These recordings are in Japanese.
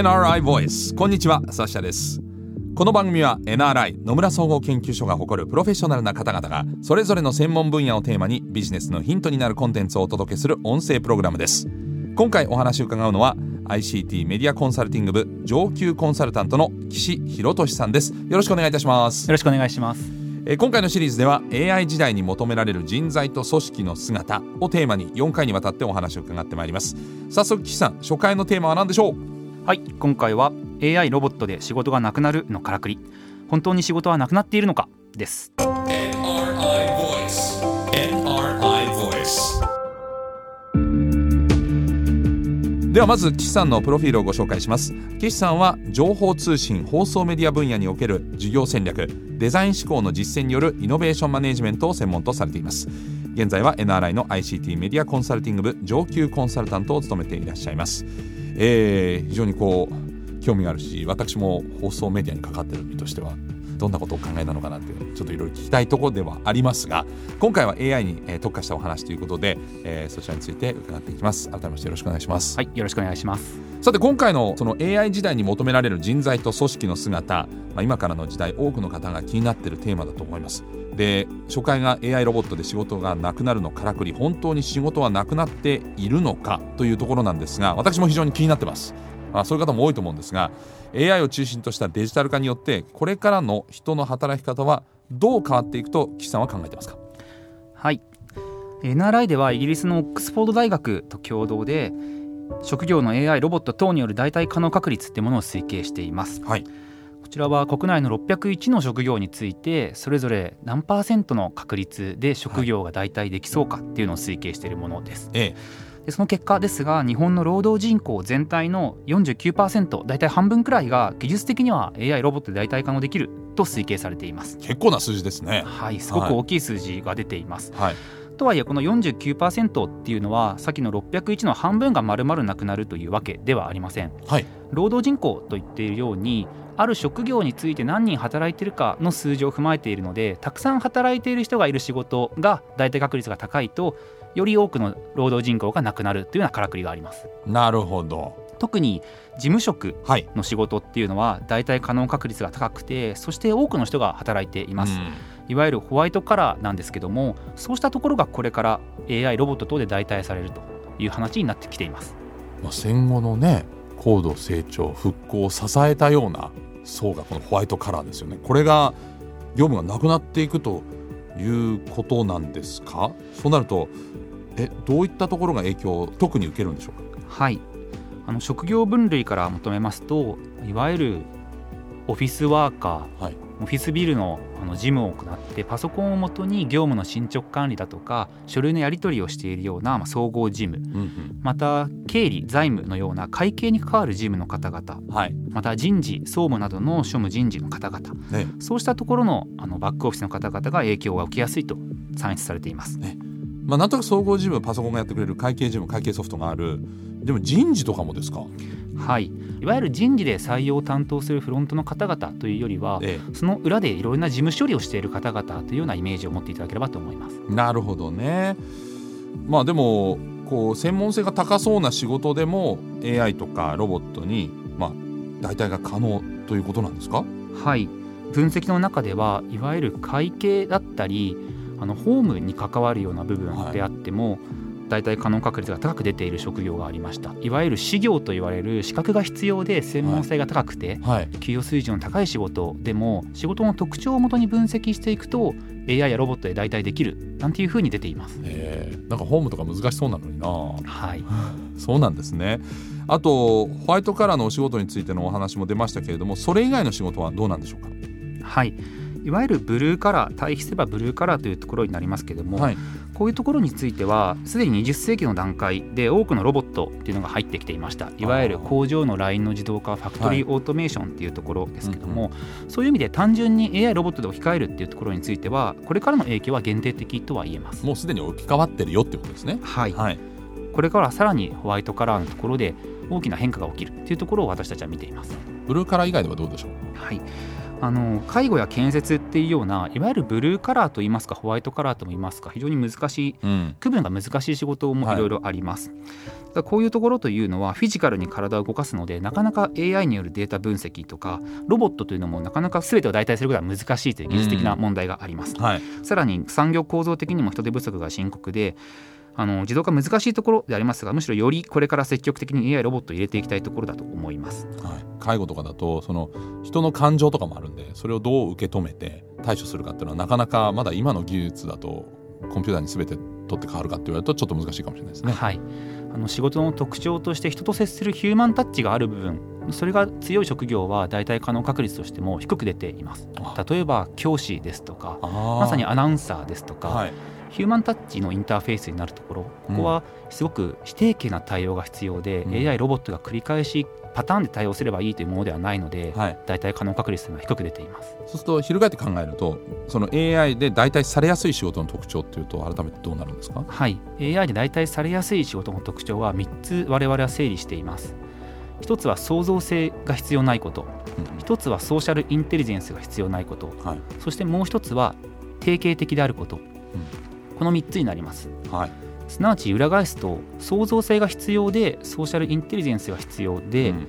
NRI Voice こんにちはサッシャです。この番組は NRI 野村総合研究所が誇るプロフェッショナルな方々がそれぞれの専門分野をテーマにビジネスのヒントになるコンテンツをお届けする音声プログラムです。今回お話を伺うのは ICT メディアコンサルティング部上級コンサルタントの岸博俊さんです。よろしくお願いいたします。よろしくお願いします。えー今回のシリーズでは AI 時代に求められる人材と組織の姿をテーマに4回にわたってお話を伺ってまいります。早速岸さん初回のテーマは何でしょう？はい今回は AI ロボットで仕事がなくなるのからくり。本当に仕事はなくなっているのか？です。NRI Voice NRI Voice ではまず岸さんのプロフィールをご紹介します。岸さんは情報通信放送メディア分野における事業戦略デザイン思考の実践によるイノベーションマネジメントを専門とされています現在は NRI の ICT メディアコンサルティング部上級コンサルタントを務めていらっしゃいます、えー非常にこう興味があるし私も放送メディアにかかっている身としてはどんなことを考えたのかなっていうちょっといろいろ聞きたいところではありますが今回は AI にえ特化したお話ということで、えーそちらについて伺っていきます。改めましてよろしくお願いします、はいよろしくお願いします。さて今回のその AI 時代に求められる人材と組織の姿、まあ、今からの時代多くの方が気になっているテーマだと思います。で初回が AI ロボットで仕事がなくなるのからくり本当に仕事はなくなっているのかというところなんですが私も非常に気になってます。あそういう方も多いと思うんですが AI を中心としたデジタル化によってこれからの人の働き方はどう変わっていくと岸さんは考えてますか？はい。NRI ではイギリスのオックスフォード大学と共同で職業の AI ロボット等による代替可能確率ってものを推計しています。はい。こちらは国内の601の職業についてそれぞれ何パーセントの確率で職業が代替できそうかっていうのを推計しているものです。えでその結果ですが日本の労働人口全体の49%大体半分くらいが技術的には AI ロボットで代替可能できると推計されています。え結構な数字ですね。はいすごく大きい数字が出ています、はいとはいえこの49%っていうのはさっきの601の半分が丸々なくなるというわけではありません。はい。労働人口と言っているようにある職業について何人働いているかの数字を踏まえているのでたくさん働いている人がいる仕事が大替確率が高いとより多くの労働人口がなくなるというようなからくりがあります。なるほど。特に事務職はい。の仕事っていうのは大体可能確率が高くてそして多くの人が働いています、うんいわゆるホワイトカラーなんですけどもそうしたところがこれから AI ロボット等で代替されるという話になってきています。まあ、戦後のね高度成長復興を支えたような層がこのホワイトカラーですよね。これが業務がなくなっていくということなんですか？そうなるとえどういったところが影響を特に受けるんでしょうか？はい。あの職業分類から求めますといわゆるオフィスワーカーはいオフィスビルのあの事務を行ってパソコンをもとに業務の進捗管理だとか書類のやり取りをしているような、まあ、総合事務。うんうん。また経理財務のような会計に関わる事務の方々。はい。また人事総務などの庶務人事の方々。ね。そうしたところのあのバックオフィスの方々が影響が受けやすいと算出されています。まあ、なんとなく総合事務パソコンがやってくれる会計事務会計ソフトがあるでも人事とかもですか、はい、いわゆる人事で採用を担当するフロントの方々というよりはえその裏でいろいろな事務処理をしている方々というようなイメージを持っていただければと思います。えなるほどね。まあでもこう専門性が高そうな仕事でも AI とかロボットにまあ代替が可能ということなんですか？はい。分析の中ではいわゆる会計だったりあの法務に関わるような部分であっても、大体可能確率が高く出ている職業がありました。いわゆる資業と言われる資格が必要で専門性が高くて、はい。給与水準の高い仕事でも仕事の特徴をもとに分析していくと AI やロボットで代替できるなんていうふうに出ています。え。ーなんかホームとか難しそうなのにな。はい、そうなんですね。あとホワイトカラーのお仕事についてのお話も出ましたけれどもそれ以外の仕事はどうなんでしょうか？はい、いわゆるブルーカラー対比すればブルーカラーというところになりますけども、はい。こういうところについてはすでに20世紀の段階で多くのロボットっていうのが入ってきていました。いわゆる工場のラインの自動化ファクトリーオートメーションっていうところですけども、そういう意味で単純に AI ロボットで置き換えるっていうところについてはこれからの影響は限定的とは言えます。もうすでに置き換わってるよってことですね。はい、はい。これからはさらにホワイトカラーのところで大きな変化が起きるっていうところを私たちは見ています。ブルーカラー以外ではどうでしょう？はい、あの介護や建設っていうようないわゆるブルーカラーといいますかホワイトカラーとも言いますか非常に難しい、うん、区分が難しい仕事もい。ろいろあります、はい、こういうところというのはフィジカルに体を動かすのでなかなか AI によるデータ分析とかロボットというのもなかなか全てを代替することは難しいという技術的な問題があります、うんはい、さらに産業構造的にも人手不足が深刻であの自動化難しいところでありますがむしろよりこれから積極的に AI ロボットを入れていきたいところだと思います、はい、介護とかだとその人の感情とかもあるんでそれをどう受け止めて対処するかっていうのはなかなかまだ今の技術だとコンピューターに全て取って変わるかって言われるとちょっと難しいかもしれないですね。はい、あの仕事の特徴として人と接するヒューマンタッチがある部分それが強い職業は大体可能確率としても低く出ています。例えば教師ですとかまさにアナウンサーですとか、はい、ヒューマンタッチのインターフェースになるところここはすごく否定形な対応が必要で、うん、AI ロボットが繰り返しパターンで対応すればいいというものではないので、はい、大体可能確率というのは低く出ています。そうすると翻って考えるとその AI で代替されやすい仕事の特徴というと改めてどうなるんですか？はい。AI で代替されやすい仕事の特徴は3つ我々は整理しています。一つは創造性が必要ないこと、一つはソーシャルインテリジェンスが必要ないこと、はい、そしてもう一つは定型的であること、うん、この3つになります、はい、すなわち裏返すと創造性が必要でソーシャルインテリジェンスが必要で、うん、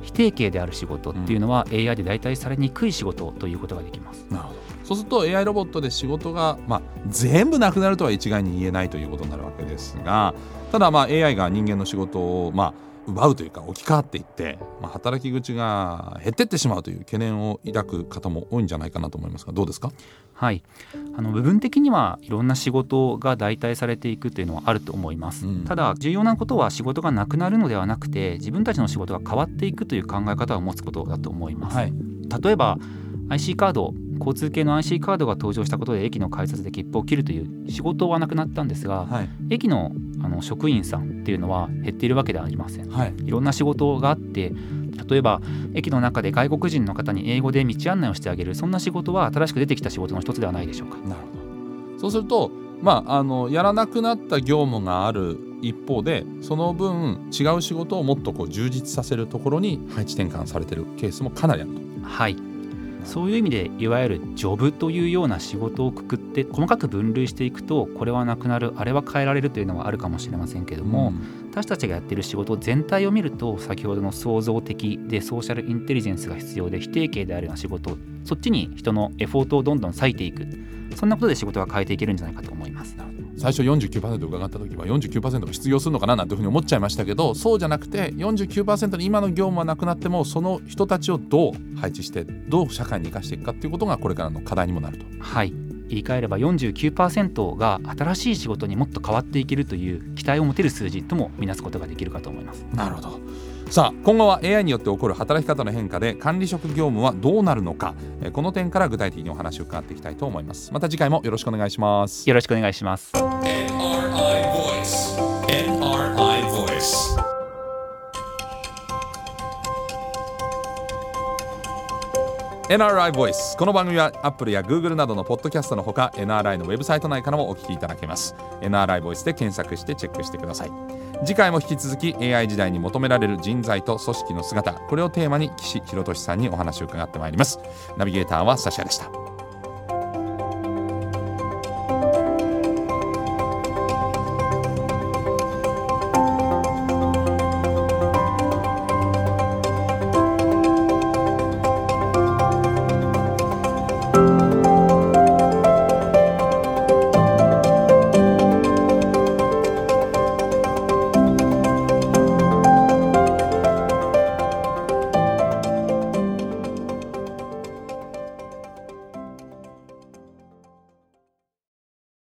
非定型である仕事っていうのは AI で代替されにくい仕事ということができます。なるほど。そうすると AI ロボットで仕事が、まあ、全部なくなるとは一概に言えないということになるわけですがただまあ AI が人間の仕事を、まあ、奪うというか置き換わっていって、まあ、働き口が減ってってしまうという懸念を抱く方も多いんじゃないかなと思いますがどうですか？はい。あの部分的にはいろんな仕事が代替されていくというのはあると思います、うん、ただ重要なことは仕事がなくなるのではなくて自分たちの仕事が変わっていくという考え方を持つことだと思います、はい、例えば IC カード交通系の IC カードが登場したことで駅の改札で切符を切るという仕事はなくなったんですが、はい、駅のあの職員さんっていうのは減っているわけではありません、はい、いろんな仕事があって例えば駅の中で外国人の方に英語で道案内をしてあげるそんな仕事は新しく出てきた仕事の一つではないでしょうか。なるほどそうするとまあ、あのやらなくなった業務がある一方でその分違う仕事をもっとこう充実させるところに配置転換されてるケースもかなりあると。はいそういう意味でいわゆるジョブというような仕事をくくって細かく分類していくとこれはなくなるあれは変えられるというのはあるかもしれませんけども、うん、私たちがやってる仕事全体を見ると先ほどの創造的でソーシャルインテリジェンスが必要で非定型であるような仕事そっちに人のエフォートをどんどん割いていくそんなことで仕事が変えていけるんじゃないかと思います。最初49%伺った時は49%が失業するのかななんていうふうに思っちゃいましたけどそうじゃなくて49%に今の業務はなくなってもその人たちをどう配置してどう社会に生かしていくかっていうことがこれからの課題にもなると。はい言い換えれば49%が新しい仕事にもっと変わっていけるという期待を持てる数字とも見なすことができるかと思います。なるほどさあ今後は AI によって起こる働き方の変化で管理職業務はどうなるのかこの点から具体的にお話を伺っていきたいと思います。また次回もよろしくお願いします。よろしくお願いします。NRI Voice この番組は Apple や Google などのポッドキャストのほか NRI のウェブサイト内からもお聞きいただけます。NRI Voice で検索してチェックしてください次回も引き続き AI 時代に求められる人材と組織の姿これをテーマに岸博俊さんにお話を伺ってまいります。ナビゲーターはサシャでした。